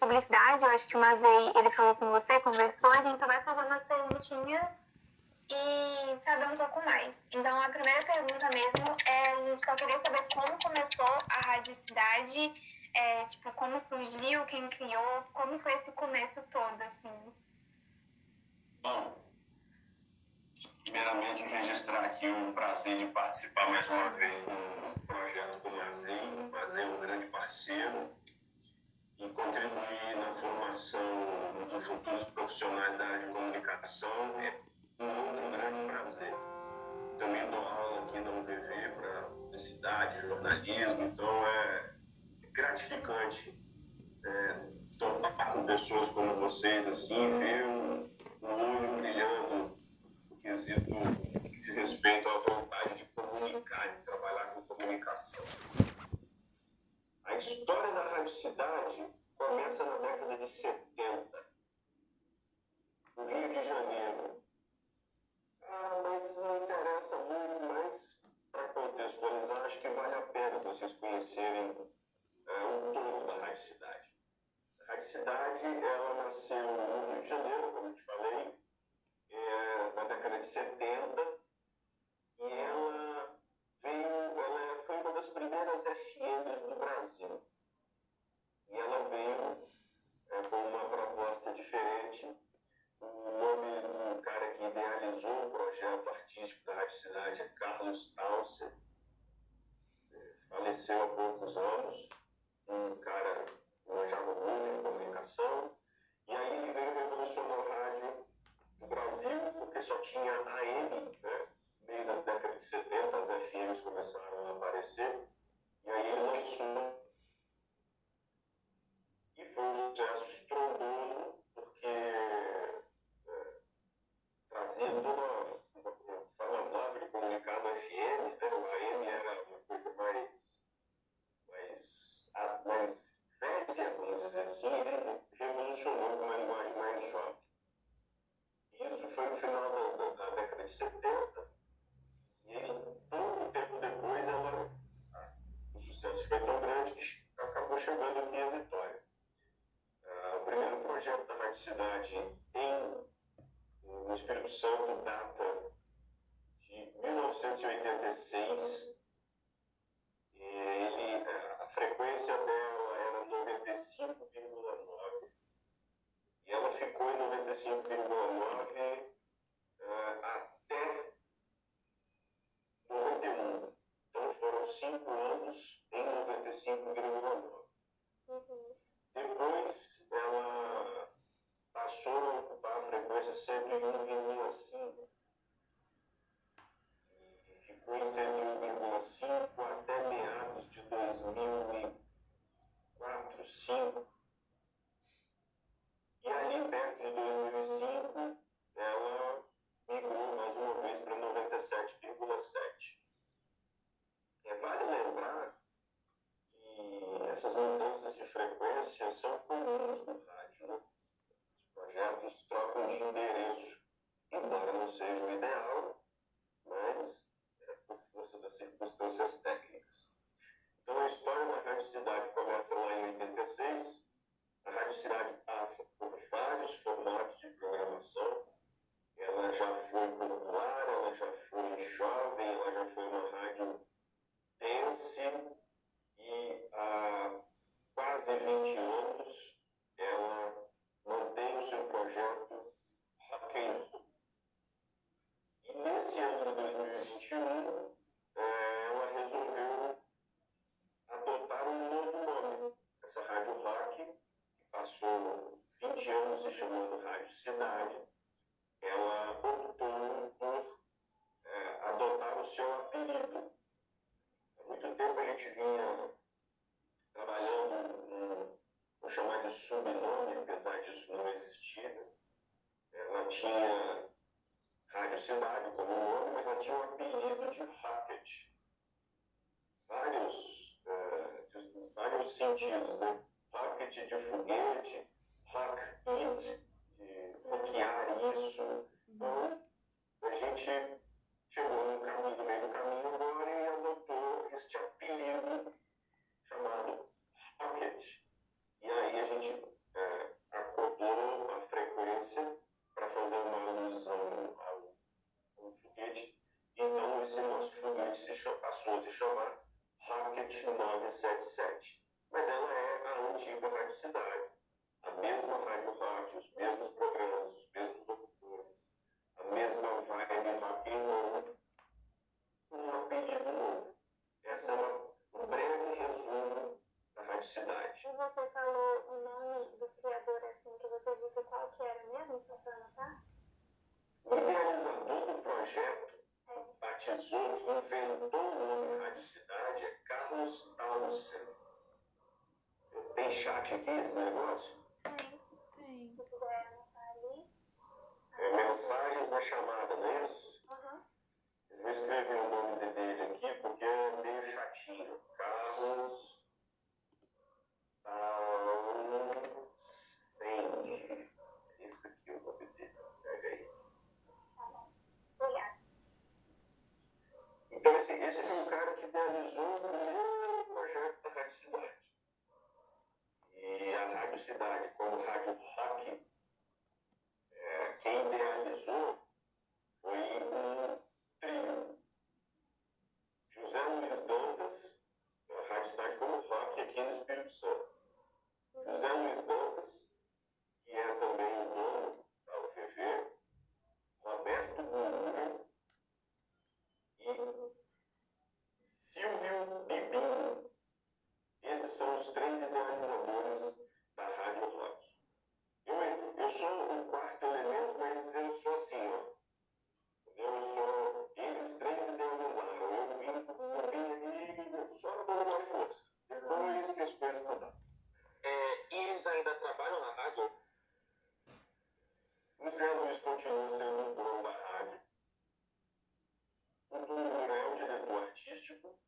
de publicidade, eu acho que o Mazei, ele falou com você, conversou, a gente vai fazer umas perguntinhas e saber um pouco mais. Então, a primeira pergunta mesmo é, a gente só queria saber como começou a Rádio Cidade, é, tipo, como surgiu, quem criou, como foi esse começo todo, assim. Bom, primeiramente registrar aqui o prazer de participar mais uma vez do projeto do Mazei. O Mazei é um grande parceiro e contribuir na formação dos futuros profissionais da área de comunicação é um grande prazer. Também dou aula aqui na UPV para publicidade, jornalismo, então é gratificante é, topar com pessoas como vocês, assim, ver um, um olho brilhando no quesito que diz respeito à vontade de comunicar, de trabalhar com comunicação. A história da Rádio Cidade começa na década de 70, no Rio de Janeiro. Ah, mas não interessa muito, mas para contextualizar, acho que vale a pena vocês conhecerem é, o todo da Rádio Cidade. A Rádio Cidade, ela nasceu no Rio de Janeiro, como eu te falei, é, na década de 70, e ela veio, ela foi uma das primeiras FMs 20 anos se chamando Rádio Cidade, ela optou por é, adotar o seu apelido. Há muito tempo a gente vinha trabalhando com, vou chamar de subnome, apesar disso não existir. Ela tinha Rádio Cidade como nome, mas ela tinha um apelido de Rocket. Vários, uh, vários sentidos, né? Rocket de foguete, hack de hackear isso. Então, a gente chegou no, caminho, no meio do caminho agora e adotou este apelido chamado Rocket. E aí a gente é, acordou a frequência para fazer uma alusão ao, ao foguete. Então, esse nosso foguete se chama, passou a se chamar Rocket 977. Mas ela é a antiga Rádio Cidade. A mesma Rádio Rock, os mesmos programas, os mesmos locutores, a mesma vibe rock and roll, um apelido novo. Essa é uma, um breve resumo da Rádio Cidade. E você falou o nome do criador, assim, que você disse qual que era mesmo, só para anotar? O idealizador do projeto batizou, que inventou o nome Rádio Cidade é Carlos Townsend. Tem chat aqui esse negócio? Tem. Tem. Se puder anotar ali. É mensagens na chamada, não é isso? Aham. Eu vou escrever o nome dele aqui porque é meio chatinho. Carlos Townsend. Esse aqui é o nome dele. Pega aí. Tá. Obrigada. Então, esse, esse foi o cara que idealizou o primeiro projeto da Rádio Cidade. E a Rádio Cidade, como rádio rock, é, quem idealizou foi um trio. José Luiz Dantas, a Rádio Cidade como rock aqui no Espírito Santo. José Luiz Dantas, artístico.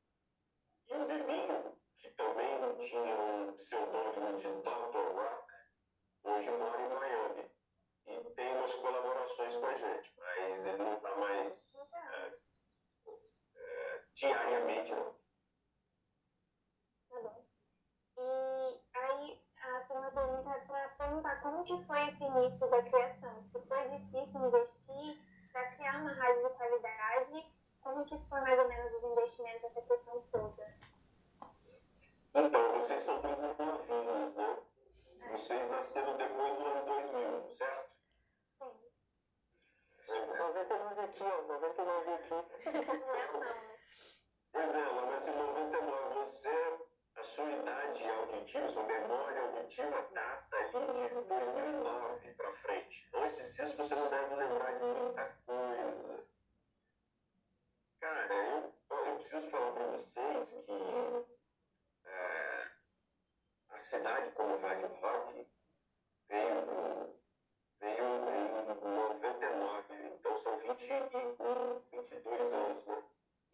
E o Bibinho, que também tinha um pseudônimo de Dr. Rock, hoje mora em Miami. E tem umas colaborações com a gente, mas ele não está mais é, é, diariamente, não. Tá bom. E aí, a segunda pergunta é perguntar como que foi esse início da criação? Foi difícil investir para criar uma rádio de qualidade, como que foi mais ou menos os investimentos, essa questão toda? Então, vocês são muito novinhos, né? Vocês nasceram depois do ano 2000, certo? Sim. Pois é. 99 aqui, ó. 99 aqui. Não é não, né? Pois é, ela nasce em 99. Você, a sua idade auditiva, sua memória auditiva data ali de 2009 para frente. Antes disso, você não deve lembrar de muita coisa. Cara, eu, eu preciso falar para vocês que é, a cidade como rádio rock veio, veio em 99, então são 20, 22 anos, né?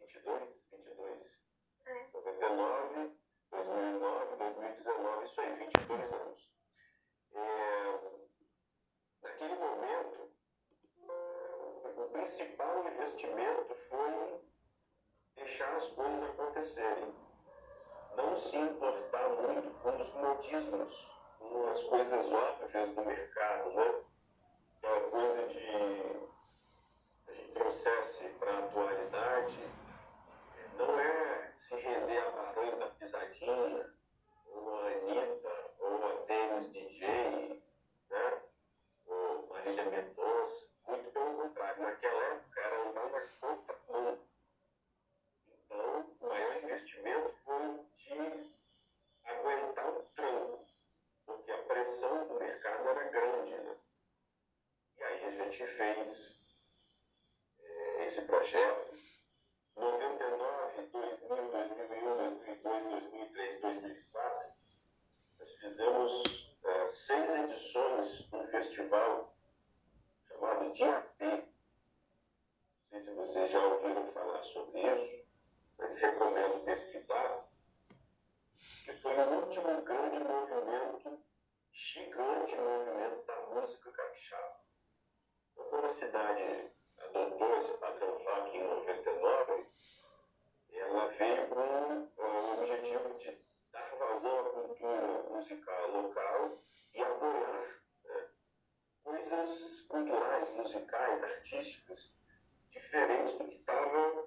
22? 22. É. 99, 2009, 2019, isso aí, 22 anos. É, principal investimento foi deixar as coisas acontecerem. Não se importar muito com os modismos, com as coisas óbvias do mercado, né? Aquela coisa de, se a gente trouxesse para a atualidade, não é se render a Barões da Pisadinha, ou a Anitta, ou a Dennis DJ, né? ou Marília Mendonça. Muito pelo contrário, naquela época era andar na contramão. Então, o maior investimento aguentar o tranco, porque a pressão do mercado era grande. Né? E aí a gente fez eh, esse projeto 99, 2000, 2001, 2002, 2003, 2004, nós fizemos eh, seis edições do festival chamado DAP. Não sei se vocês já ouviram falar sobre isso, mas recomendo pesquisar, foi o último grande movimento, gigante movimento da música capixaba. Quando a cidade adotou esse padrão rock em 99, ela veio com o objetivo de dar vazão à cultura musical local e apoiar né, coisas culturais, musicais, artísticas, diferentes do que estava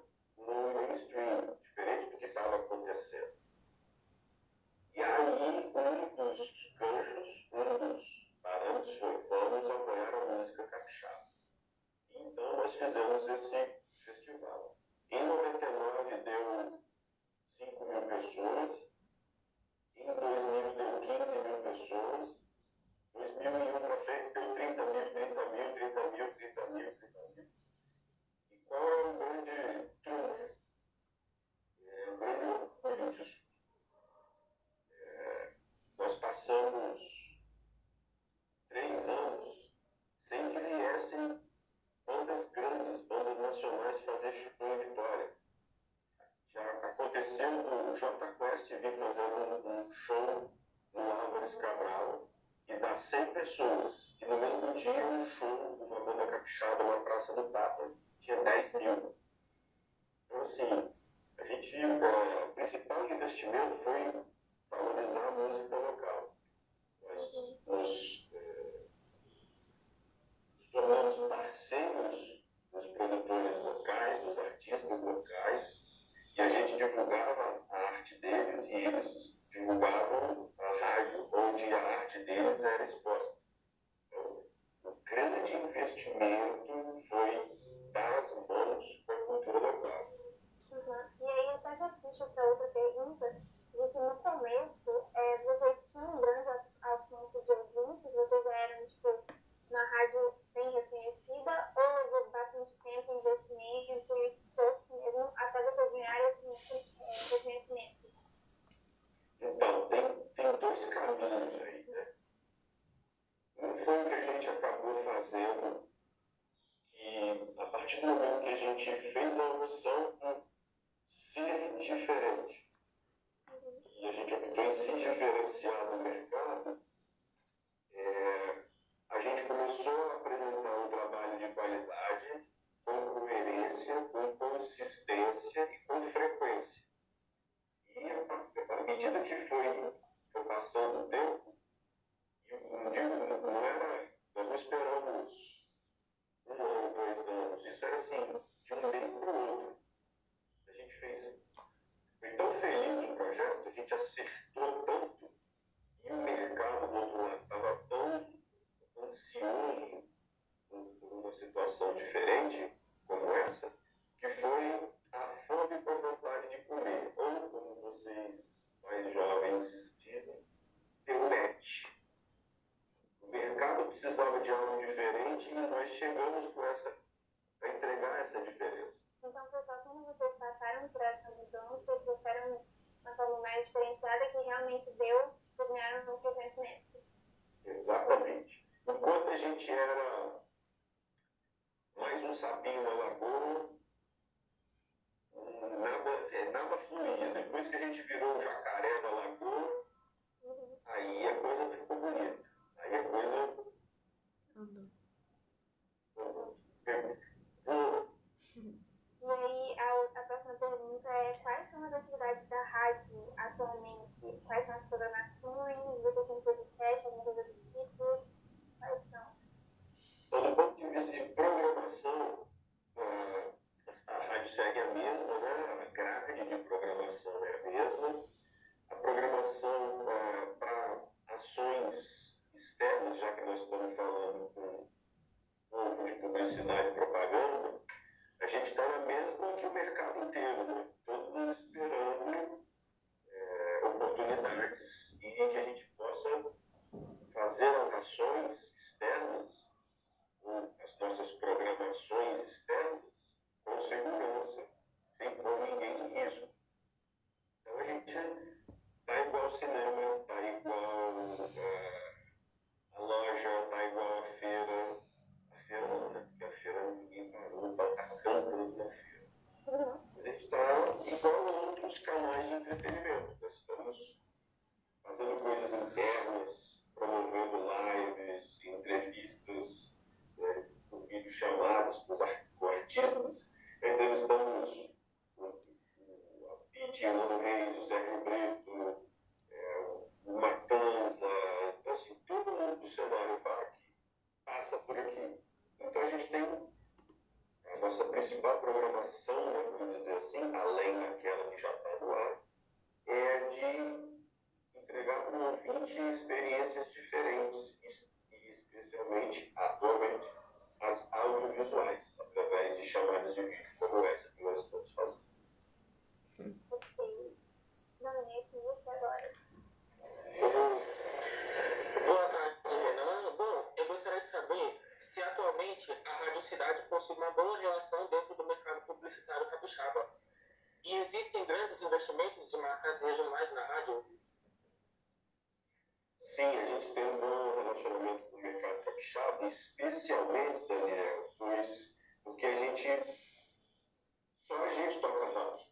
e a gente divulgava a arte deles e eles divulgavam por situação diferente como essa, que foi a fome com vontade de comer, ou como vocês mais jovens dizem, ter um match. O mercado precisava de algo diferente e nós chegamos com essa, para entregar essa diferença. Então só quando vocês passaram por essa mudança, trouxeram uma forma mais diferenciada que realmente deu, vocês ganharam um reconhecimento. Exatamente. Enquanto a gente era mais um sapinho na lagoa, nada, nada fluía. Depois que a gente virou o jacaré da lagoa, aí a coisa ficou bonita. Aí a coisa voou. E aí a, a próxima pergunta é quais são as atividades da rádio atualmente? Quais são as programações? Você tem podcast, alguma coisa do tipo? Quais são? Ponto de programação, a, rádio segue a mesma, né? a grade de programação é a mesma. A programação para ações externas, já que nós estamos falando com de publicidade e propaganda, a gente está na mesma que o mercado inteiro, né? todo mundo esperando é, oportunidades e que a gente possa fazer as ações capixaba. E existem grandes investimentos de marcas regionais na rádio? Sim, a gente tem um bom relacionamento com o mercado capixaba, especialmente, Daniel, pois, porque a gente, só a gente toca rock.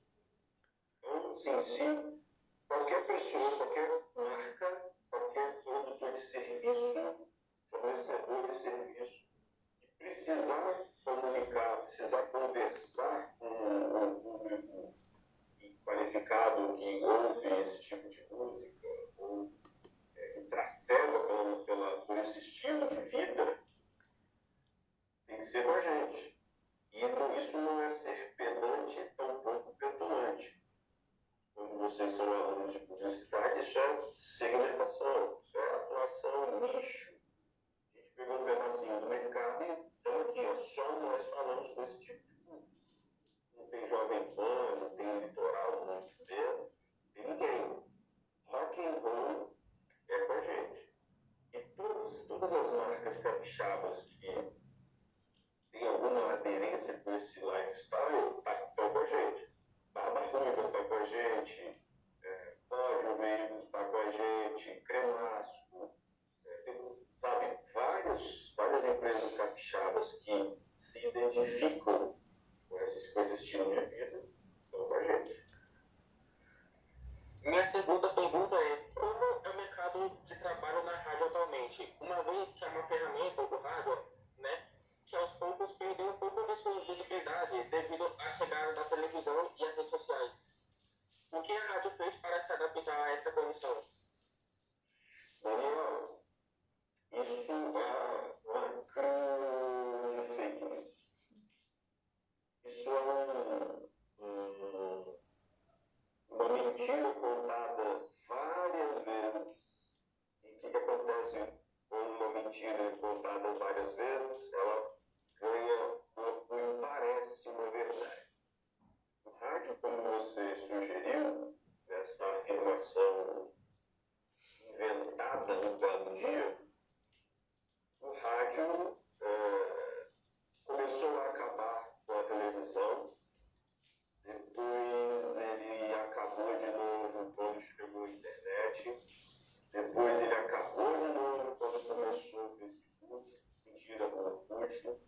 Então, sim, se qualquer pessoa, qualquer marca, qualquer produtor de serviço, fornecedor de serviço, que precisar comunicar, precisar conversar com o público qualificado que ouve esse tipo de música, ou é, que trafega pela, pela, por esse estilo de vida, tem que ser com a gente. E isso não é ser pedante, tampouco petulante. Quando vocês são alunos de publicidade, isso é segmentação, isso é atuação nicho. A gente pegou um pedacinho do mercado e estamos aqui, só nós falamos desse tipo de público. Não tem jovem pan, não tem litoral, não tem, tem ninguém. Rock and roll é com a gente. E todos, todas as marcas capixabas que tem alguma aderência com esse lifestyle, tá, estão com a gente. Barba Ruiva está com a gente, é, Pódio Veículos está com a gente, Cremasco, é, sabe, vários, várias empresas capixabas que se identificam com, esses, com esse estilo de vida estão com a gente. Minha segunda pergunta é: como é o mercado de trabalho na rádio atualmente? Uma vez que é uma ferramenta do rádio, né, que aos poucos perdeu um pouco de sua visibilidade devido à chegada da televisão e as redes sociais. O que a rádio fez para se adaptar a essa condição? Daniel, afirmação inventada no belo dia, o rádio é, começou a acabar com a televisão, depois ele acabou de novo quando chegou a internet, depois ele acabou de novo quando começou o Facebook, mentira, o Orkut,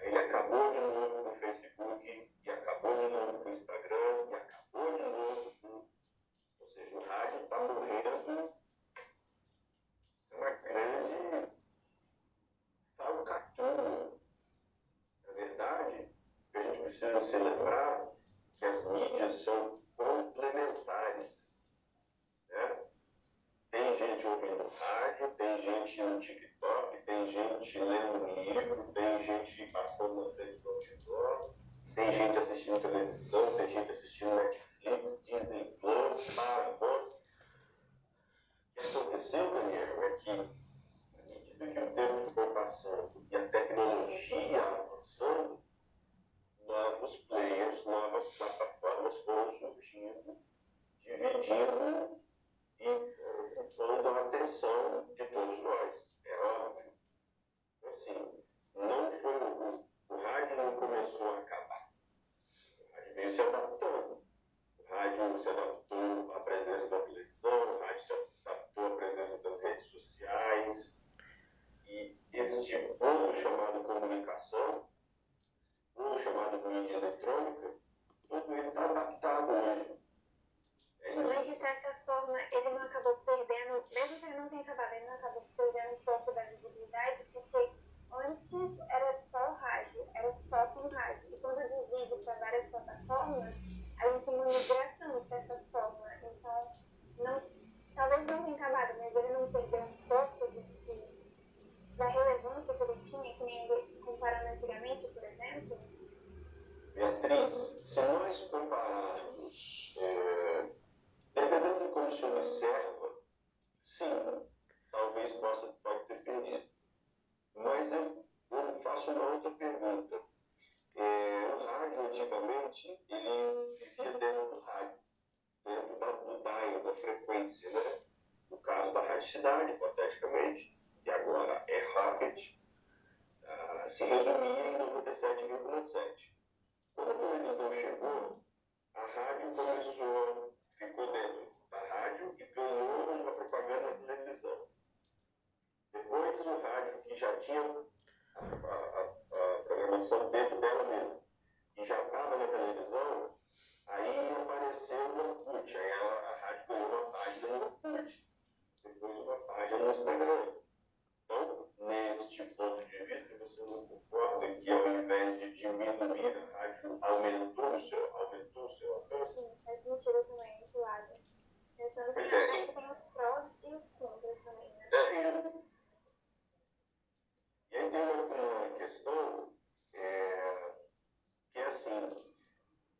ele acabou de novo com o Facebook, e acabou de novo com o Instagram, e acabou de novo com... Ou seja, o rádio está morrendo isso é uma grande falcatrua. Na verdade, a gente precisa se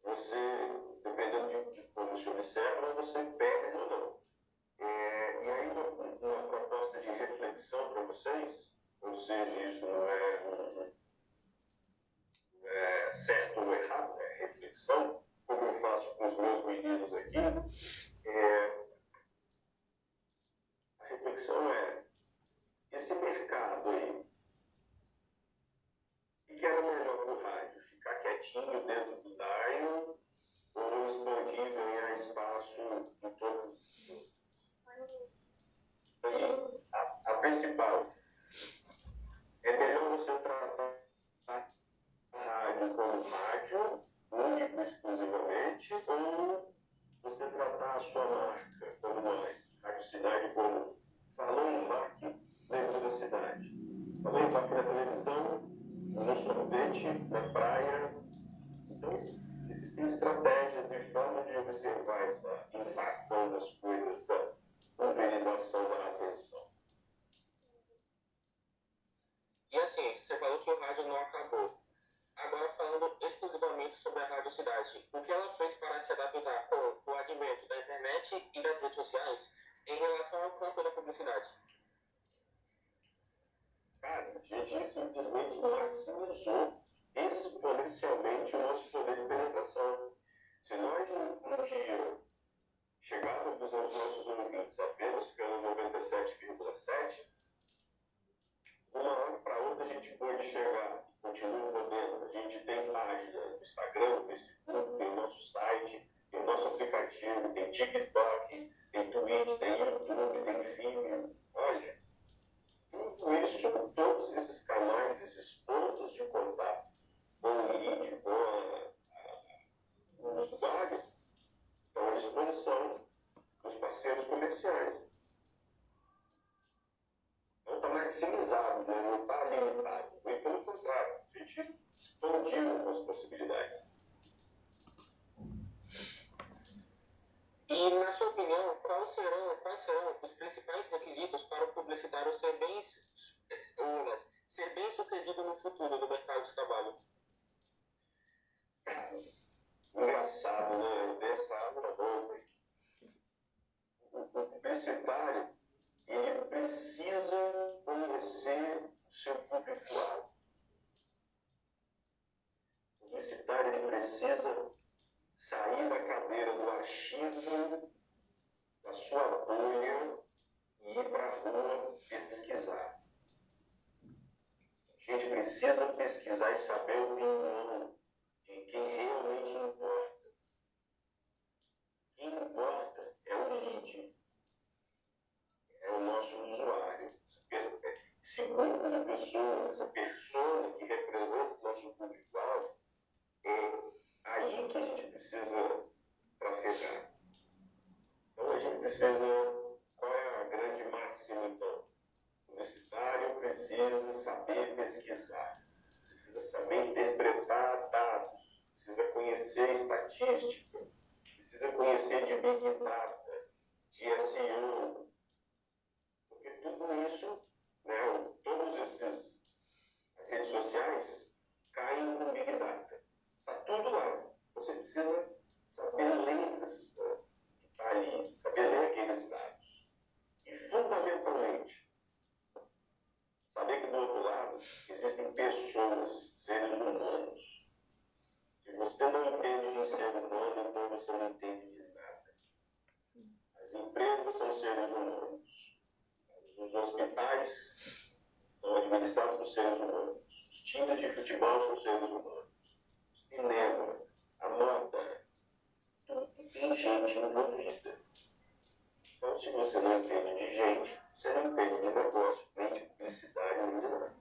você, dependendo de, de como se observa, você perde ou não. É, e aí uma, uma proposta de reflexão para vocês, ou seja, isso não é, um- redes sociais em relação ao campo da publicidade? Cara, a gente simplesmente maximizou exponencialmente o nosso poder de penetração. Se nós, um dia, chegávamos aos nossos ouvintes apenas pelo 97,7, de uma hora para outra a gente pode chegar, continua podendo. A gente tem página no Instagram, no Facebook, tem o nosso site, tem o nosso aplicativo, tem TikTok, tem Twitch, tem YouTube, tem Vimeo. Olha, tudo isso, todos esses canais, esses pontos de contato com o lead, com o usuário, estão à disposição dos parceiros comerciais. Não está maximizado, né? não está limitado. Muito pelo contrário, a gente expandiu as possibilidades. E, na sua opinião, quais serão, quais serão os principais requisitos para o publicitário ser bem, ou, ser bem sucedido no futuro do mercado de trabalho? Engraçado, né? Engraçado ontem. O o publicitário, ele precisa conhecer o seu público-alvo. O publicitário, ele precisa sair da cadeira do bolha, e ir para a rua pesquisar. A gente precisa pesquisar e saber a opinião de gente envolvida. Então, se você não entende de gente, você não entende de negócio, nem de publicidade, nem de nada.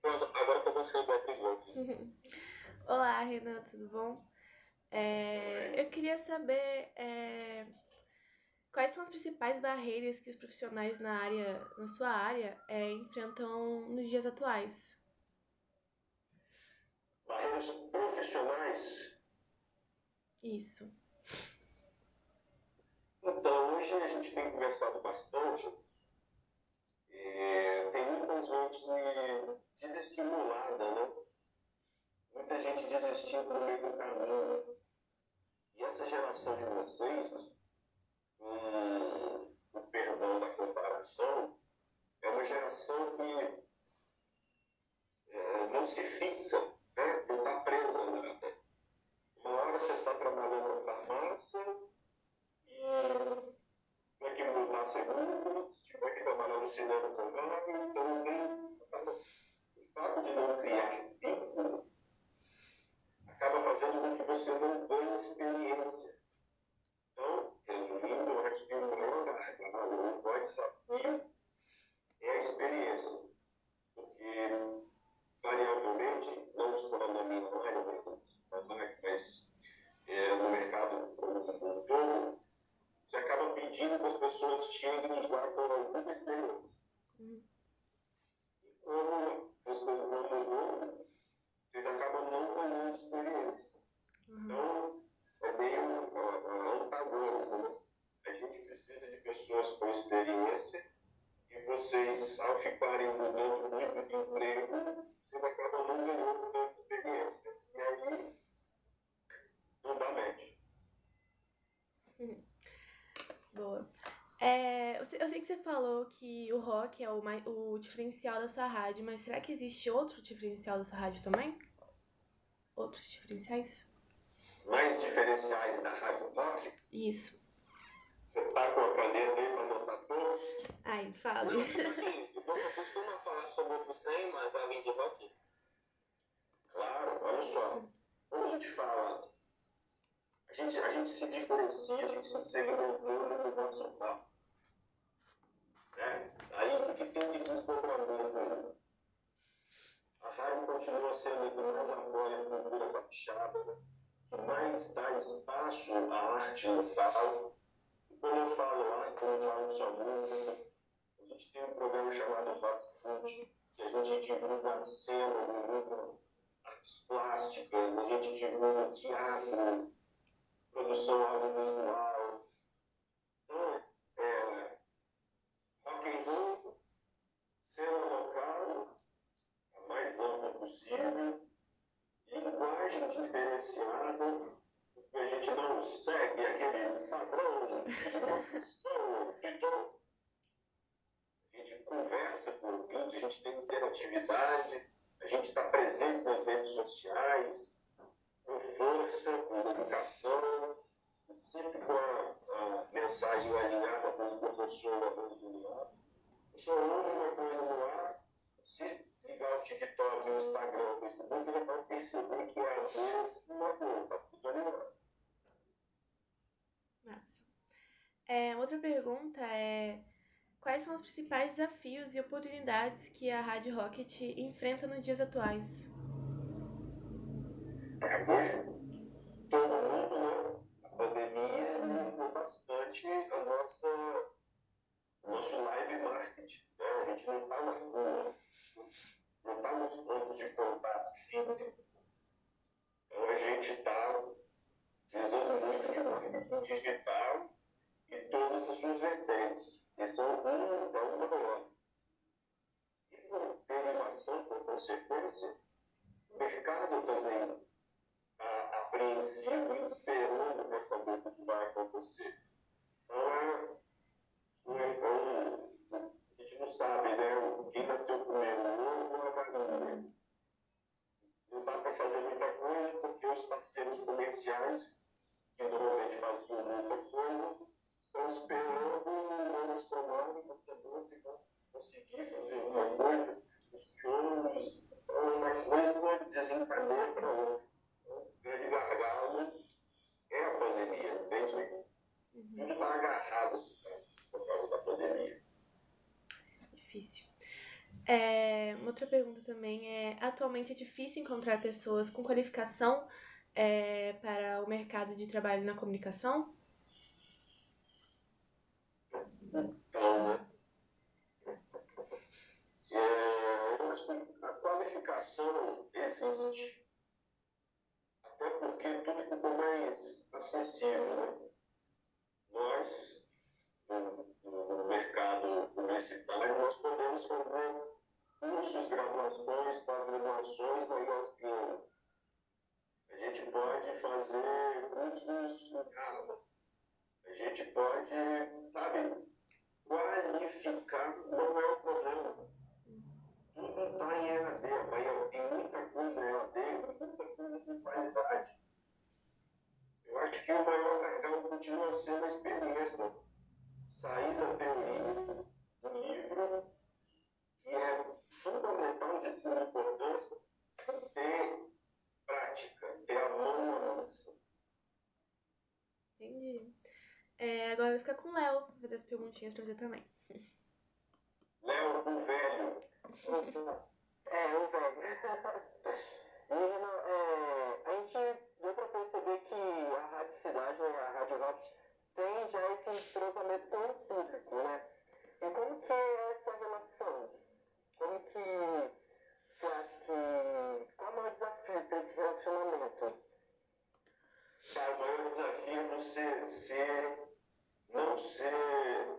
Pronto, agora que eu gostei do Epilogue. Olá, Renan, tudo bom? É, eu queria saber é, quais são as principais barreiras que os profissionais na área, na sua área, é, enfrentam nos dias atuais. Barreiras profissionais? Isso. Então, hoje a gente tem conversado bastante. É, tem muita gente desestimulada, né? Muita gente desistindo no meio do caminho. E essa geração de vocês, com o perdão da comparação, é uma geração que é, não se fixa, né? não está presa a nada. Uma hora você está trabalhando na farmácia e vai que mudar segundo, se tiver que trabalhar no cinema, você vai, você não tem. O fato de não criar vínculo acaba fazendo com que você não ganhe experiência. Falou que o rock é o, mais, o diferencial da sua rádio, mas será que existe outro diferencial da sua rádio também? Outros diferenciais? Mais diferenciais da rádio rock? Isso. Você tá com a caneta aí pra anotar todos? Ai, fala. Não, tipo assim, você costuma falar sobre outros temas além de rock? Claro, olha só. Quando a gente fala a gente, a gente se diferencia, a gente se segmentou no nosso papo. Né? Aí o que tem de desdobramento A rádio continua sendo o que mais apoia a que mais dá espaço à arte local. E quando eu falo arte, eu falo só música, a gente tem um programa chamado Rock Cult, que a gente divulga cena, divulga artes plásticas, a gente divulga teatro, produção audiovisual. Então, é, rock and roll, cena local, a mais ampla possível, linguagem diferenciada, porque a gente não segue aquele padrão de produção, de. A gente conversa com o a gente tem interatividade, a gente está presente nas redes sociais, com força, com educação, sempre com a, a mensagem alinhada com o que eu sou no ar. O senhor ouve uma coisa no ar, se ligar o TikTok, o Instagram, o Facebook, ele vai perceber que é a mesma coisa, está tudo alinhado. Massa. É, outra pergunta é quais são os principais desafios e oportunidades que a Rádio Rocket enfrenta nos dias atuais? hoje todo mundo, né? A pandemia mudou bastante a nossa, o nosso live marketing. Né? A gente não está na rua, não está nos pontos de contato físico. Então a gente está utilizando muito de marketing digital e todas as suas vertentes. Esse é um, é um maior. E por derivação, por consequência, o mercado também apreensivo, esperando para saber o que vai acontecer. Então, é, a gente não sabe, né? Quem nasceu primeiro, o ovo ou a galinha. Não dá para fazer muita coisa porque os parceiros comerciais, que normalmente faziam muita coisa, estão esperando uma semana para saber se vão conseguir fazer alguma coisa. Os shows, então, uma coisa desencadeia para outra grande gargalo é a pandemia, entende? Uhum. Tudo está agarrado por causa, por causa da pandemia. Difícil. É, uma outra pergunta também é: atualmente é difícil encontrar pessoas com qualificação é, para o mercado de trabalho na comunicação? A qualificação existe. Até porque tudo ficou mais acessível. Né? Perguntinhas pra você também. Léo, o velho. É, o velho. Menino, é, a gente deu pra perceber que a Rádio Cidade, a Rádio Rock, tem já esse entrosamento com o público, né? E como que é essa relação? Como que você acha que. Qual é o maior desafio para esse relacionamento? Cara, o maior desafio é você ser, não ser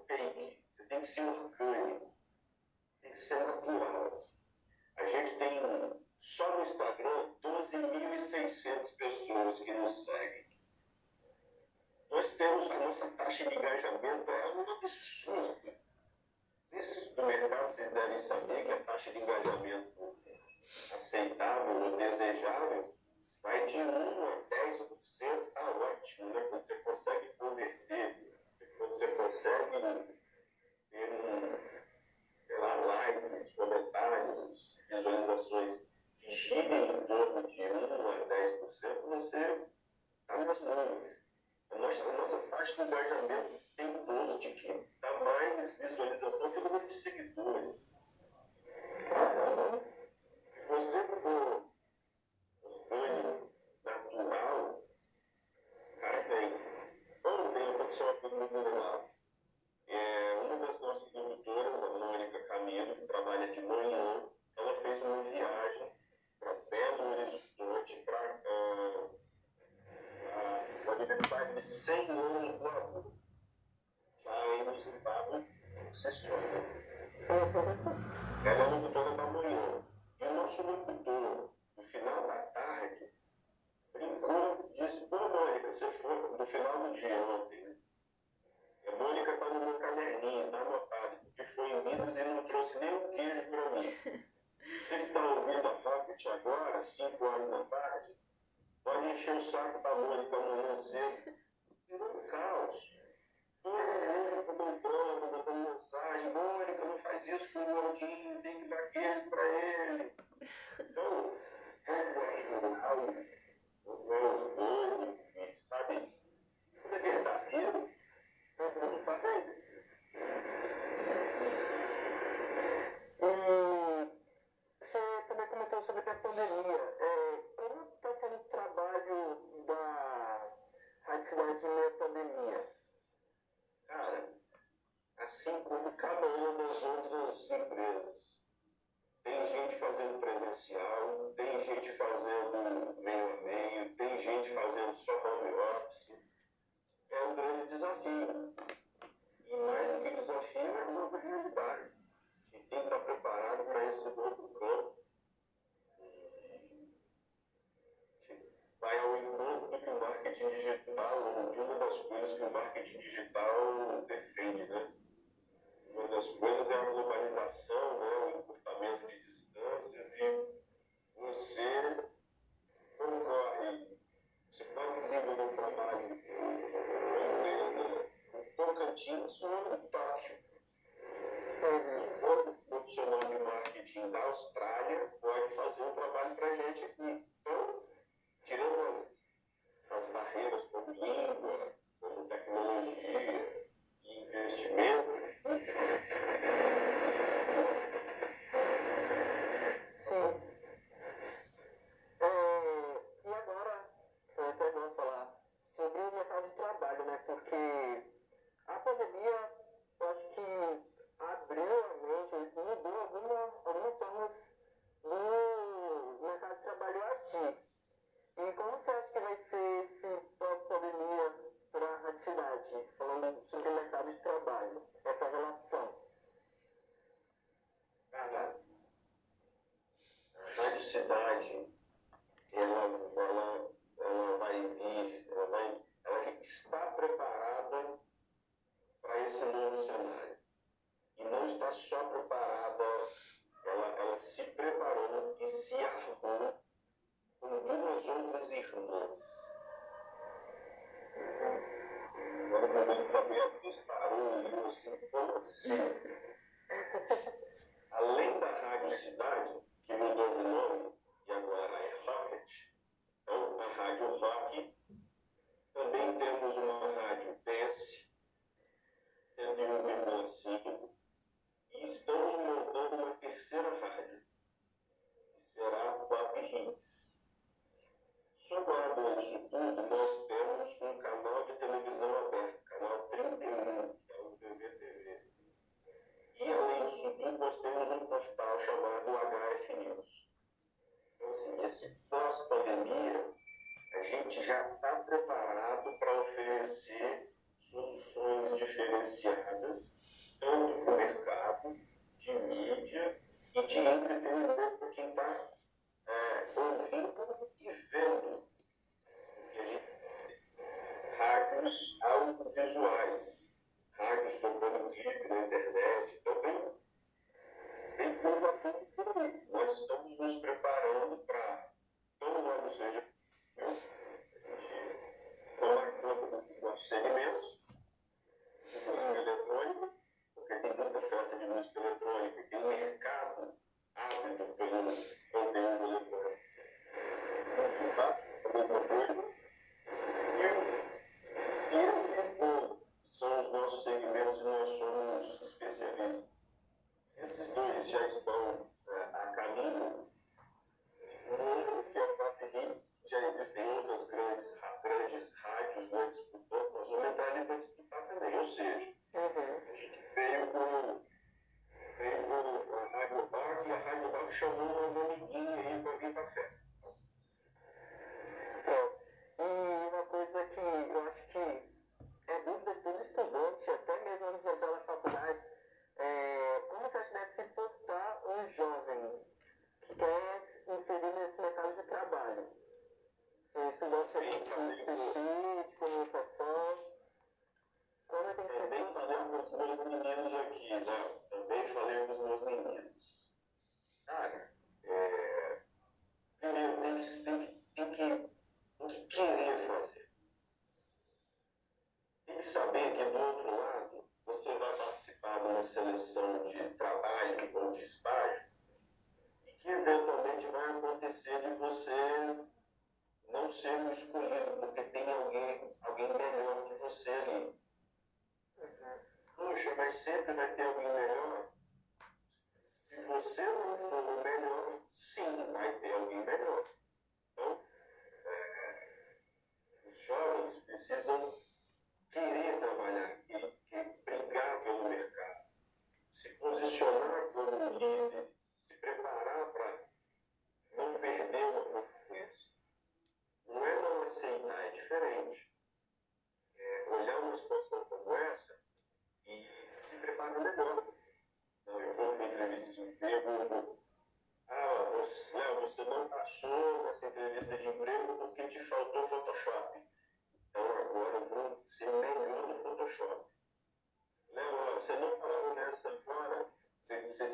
fake. Você tem que ser orgânico. Tem que ser natural. A gente tem só no Instagram 12.600 pessoas que nos seguem. Nós temos, a nossa taxa de engajamento é um absurdo. Vocês do mercado, vocês devem saber que a taxa de engajamento aceitável ou desejável vai de 1 a 10%, tá ótimo, né? Quando você consegue converter, quando você consegue ter um, sei lá, likes, comentários, visualizações que girem em torno de 1 a 10%, você está nas nuvens. A nossa, a nossa taxa de engajamento tem um de que dá mais visualização que o número de seguidores. Se você for orgânico, natural, cara, bem. Ontem aconteceu uma coisa muito legal. É, uma das nossas locutoras, a Mônica Camilo, que trabalha de manhã, ela fez uma viagem para Belo Horizonte para uh, o aniversário de 100 anos do avô. É si só. Ela é locutora da manhã. E o nosso locutor, no final da tarde, brincou, disse, pô, Mônica, você foi no final do dia ontem, né? A Mônica está no meu caderninho, está anotado, porque foi em Minas e não trouxe nem um queijo para mim. Você que está ouvindo a Pocket agora, 5 horas da tarde, pode encher o saco da Mônica amanhã cedo. Virou um caos. Todo mundo comentando, mandando mensagem, Mônica, não faz isso com o gordinho, tem que dar queijo para ele. Ou em Tóquio. Um outro profissional de marketing da Austrália pode fazer um trabalho para a gente aqui. Então, tirando as, as barreiras como língua, como tecnologia e investimento,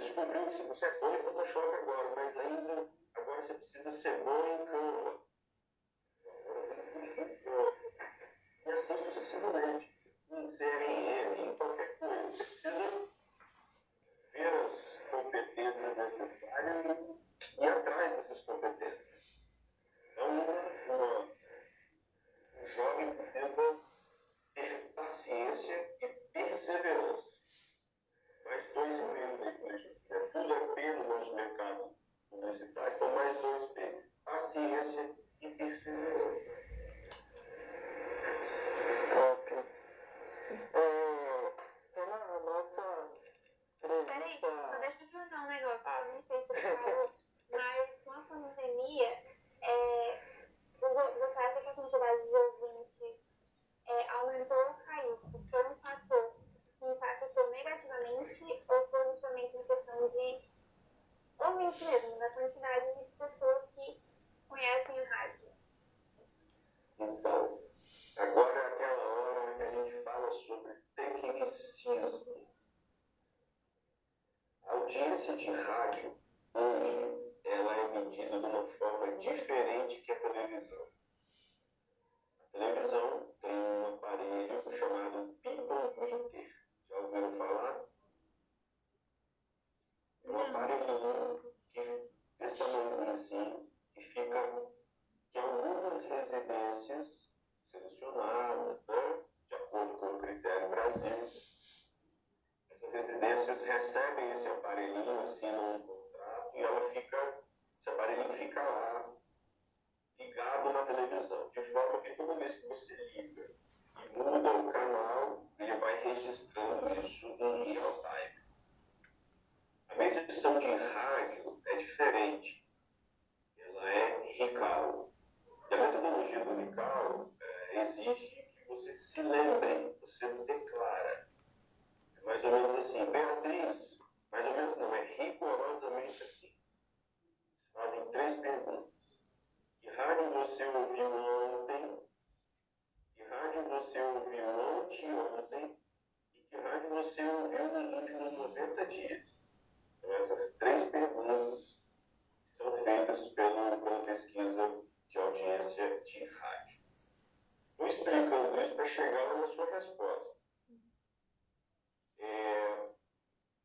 descobriu que você é bom, foi pro shopping agora, mas ainda agora você precisa ser bom aumentou, ele falou caiu, o que impactou, impactou negativamente ou positivamente em questão de ouvinte mesmo, na quantidade de três perguntas. Que rádio você ouviu ontem? Que rádio você ouviu ontem ontem? E que rádio você ouviu nos últimos 90 dias? São essas três perguntas que são feitas pelo, pela pesquisa de audiência de rádio. Estou explicando isso para chegar na sua resposta. É,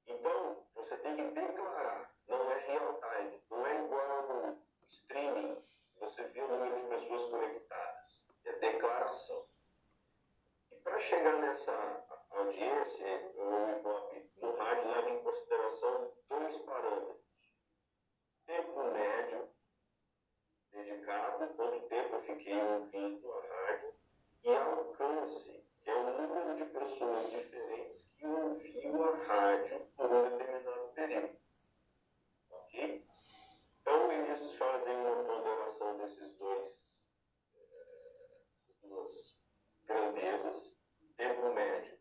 então, você tem que declarar, não é real time, não é igual no streaming, você vê o número de pessoas conectadas, é declaração. E para chegar nessa audiência, o Ibope no rádio leva em consideração dois parâmetros. Tempo médio dedicado, quanto tempo eu fiquei ouvindo a rádio, e alcance, que é o número de pessoas diferentes que ouviu a rádio por um determinado período. Então, eles fazem uma ponderação desses dois, essas duas grandezas, tempo médio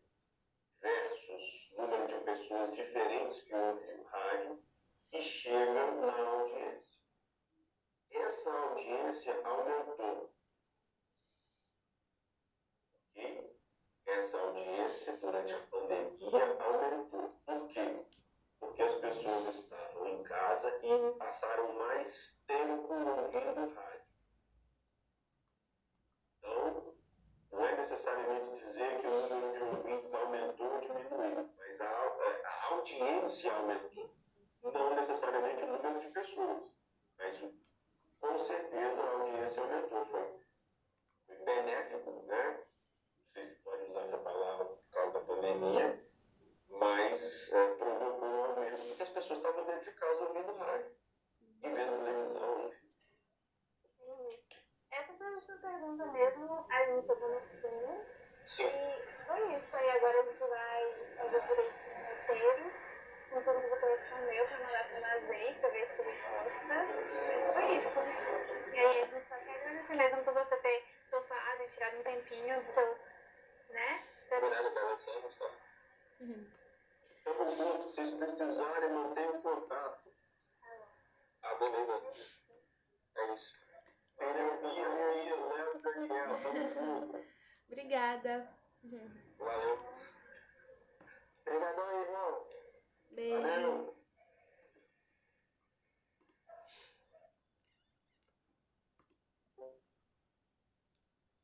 versus número de pessoas diferentes que ouvem o rádio e chega na audiência. Essa audiência aumentou. Ok? Essa audiência durante a pandemia aumentou. Por quê? Porque as pessoas estavam em casa e passaram mais tempo ouvindo